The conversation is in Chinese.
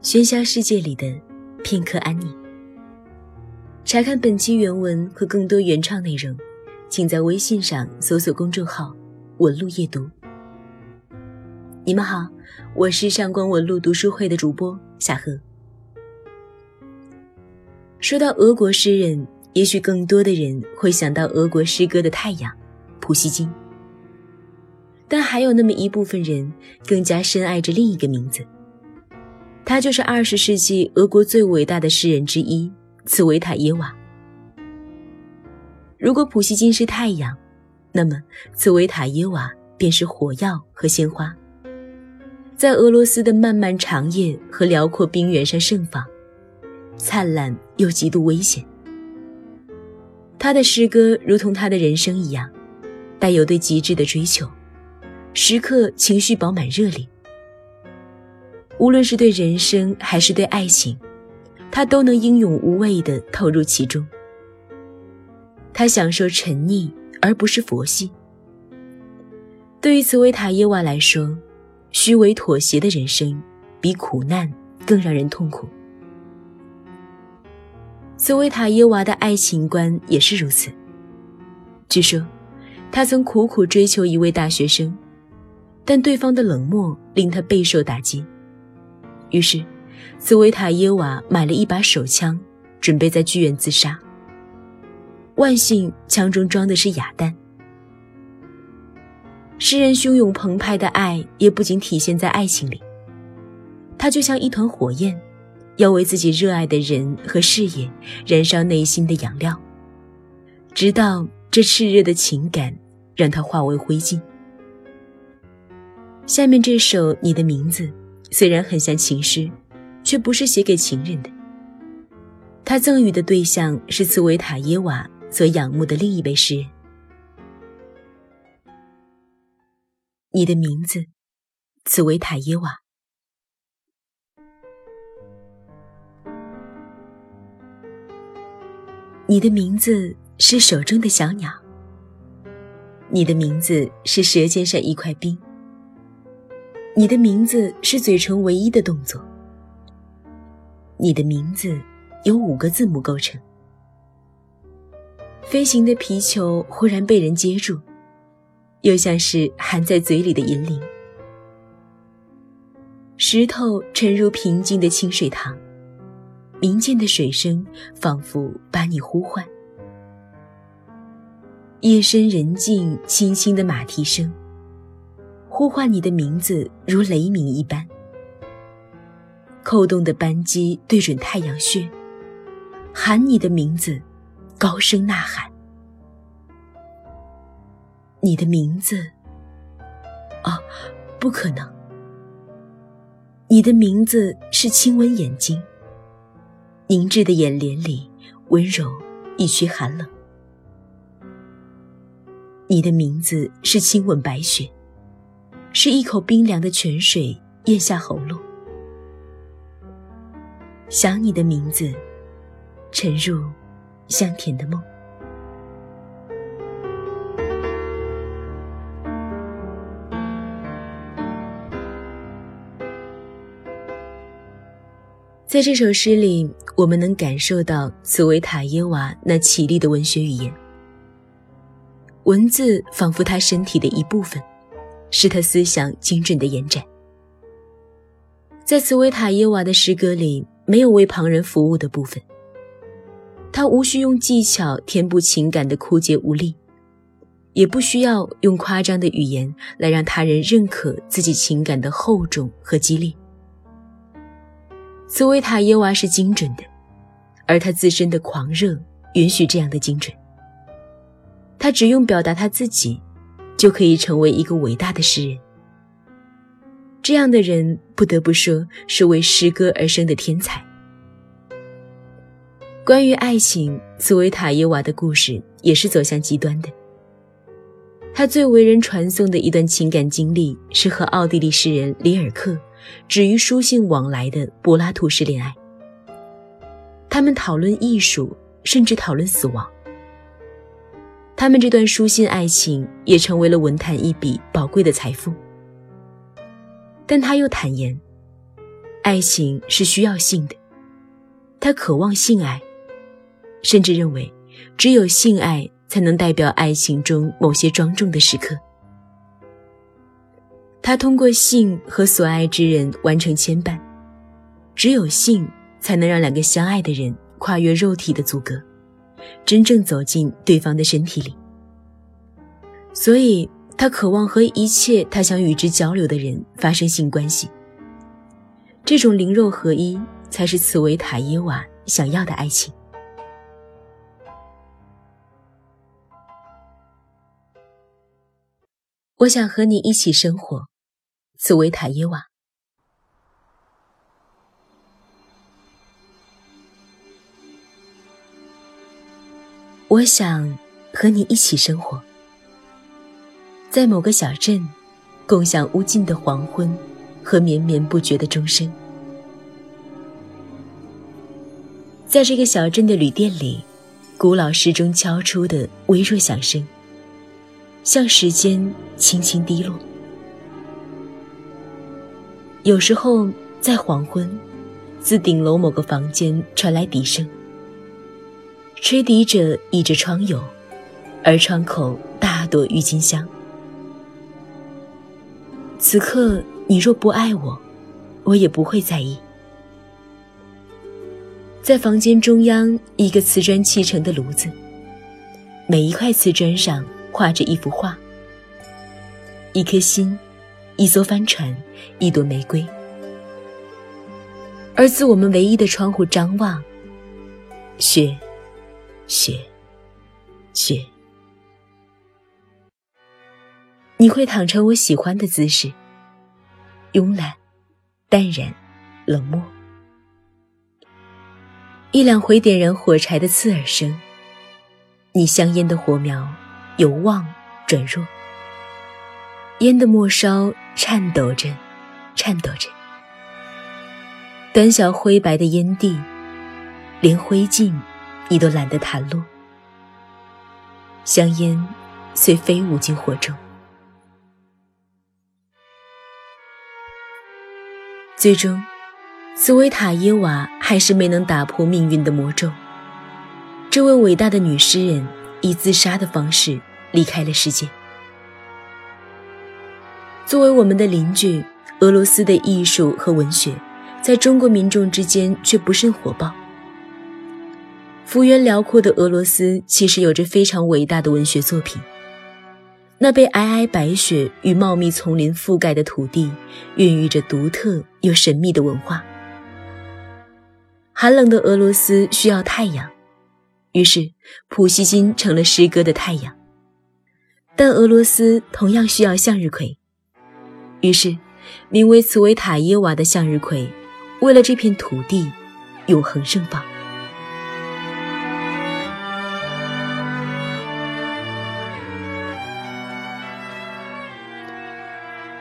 喧嚣世界里的片刻安宁。查看本期原文和更多原创内容，请在微信上搜索公众号“文路夜读”。你们好，我是上官文路读书会的主播夏荷。说到俄国诗人，也许更多的人会想到俄国诗歌的太阳——普希金。但还有那么一部分人更加深爱着另一个名字。他就是二十世纪俄国最伟大的诗人之一茨维塔耶娃。如果普希金是太阳，那么茨维塔耶娃便是火药和鲜花，在俄罗斯的漫漫长夜和辽阔冰原上盛放，灿烂又极度危险。他的诗歌如同他的人生一样，带有对极致的追求，时刻情绪饱满热烈。无论是对人生还是对爱情，他都能英勇无畏地投入其中。他享受沉溺，而不是佛系。对于茨维塔耶娃来说，虚伪妥协的人生比苦难更让人痛苦。茨维塔耶娃的爱情观也是如此。据说，他曾苦苦追求一位大学生，但对方的冷漠令他备受打击。于是，茨维塔耶娃买了一把手枪，准备在剧院自杀。万幸，枪中装的是哑弹。诗人汹涌澎湃的爱也不仅体现在爱情里，他就像一团火焰，要为自己热爱的人和事业燃烧内心的养料，直到这炽热的情感让它化为灰烬。下面这首《你的名字》。虽然很像情诗，却不是写给情人的。他赠予的对象是茨维塔耶娃所仰慕的另一位诗人。你的名字，茨维塔耶娃。你的名字是手中的小鸟。你的名字是舌尖上一块冰。你的名字是嘴唇唯一的动作。你的名字由五个字母构成。飞行的皮球忽然被人接住，又像是含在嘴里的银铃。石头沉入平静的清水塘，明见的水声仿佛把你呼唤。夜深人静，轻轻的马蹄声。呼唤你的名字如雷鸣一般，扣动的扳机对准太阳穴，喊你的名字，高声呐喊。你的名字，啊，不可能。你的名字是亲吻眼睛，凝滞的眼帘里温柔一曲寒冷。你的名字是亲吻白雪。是一口冰凉的泉水咽下喉咙，想你的名字，沉入香甜的梦。在这首诗里，我们能感受到茨维塔耶娃那绮丽的文学语言，文字仿佛他身体的一部分。是他思想精准的延展。在茨维塔耶娃的诗歌里，没有为旁人服务的部分。他无需用技巧填补情感的枯竭无力，也不需要用夸张的语言来让他人认可自己情感的厚重和激烈。茨维塔耶娃是精准的，而他自身的狂热允许这样的精准。他只用表达他自己。就可以成为一个伟大的诗人。这样的人不得不说是为诗歌而生的天才。关于爱情，茨维塔耶娃的故事也是走向极端的。他最为人传颂的一段情感经历是和奥地利诗人里尔克止于书信往来的柏拉图式恋爱。他们讨论艺术，甚至讨论死亡。他们这段书信爱情也成为了文坛一笔宝贵的财富。但他又坦言，爱情是需要性的，他渴望性爱，甚至认为只有性爱才能代表爱情中某些庄重的时刻。他通过性和所爱之人完成牵绊，只有性才能让两个相爱的人跨越肉体的阻隔，真正走进对方的身体里。所以，他渴望和一切他想与之交流的人发生性关系。这种灵肉合一，才是茨维塔耶瓦想要的爱情。我想和你一起生活，茨维塔耶瓦。我想和你一起生活。在某个小镇，共享无尽的黄昏和绵绵不绝的钟声。在这个小镇的旅店里，古老时钟敲出的微弱响声，像时间轻轻滴落。有时候，在黄昏，自顶楼某个房间传来笛声，吹笛者倚着窗牖，而窗口大朵郁金香。此刻，你若不爱我，我也不会在意。在房间中央，一个瓷砖砌成的炉子，每一块瓷砖上画着一幅画：一颗心，一艘帆船，一朵玫瑰。而自我们唯一的窗户张望，雪，雪，雪。你会躺成我喜欢的姿势，慵懒、淡然、冷漠。一两回点燃火柴的刺耳声，你香烟的火苗由旺转弱，烟的末梢颤抖着，颤抖着。短小灰白的烟蒂，连灰烬你都懒得弹落，香烟虽飞舞进火中。最终，斯维塔耶娃还是没能打破命运的魔咒。这位伟大的女诗人以自杀的方式离开了世界。作为我们的邻居，俄罗斯的艺术和文学，在中国民众之间却不甚火爆。幅员辽阔的俄罗斯其实有着非常伟大的文学作品。那被皑皑白雪与茂密丛林覆盖的土地，孕育着独特又神秘的文化。寒冷的俄罗斯需要太阳，于是普希金成了诗歌的太阳。但俄罗斯同样需要向日葵，于是名为茨维塔耶娃的向日葵，为了这片土地，永恒盛放。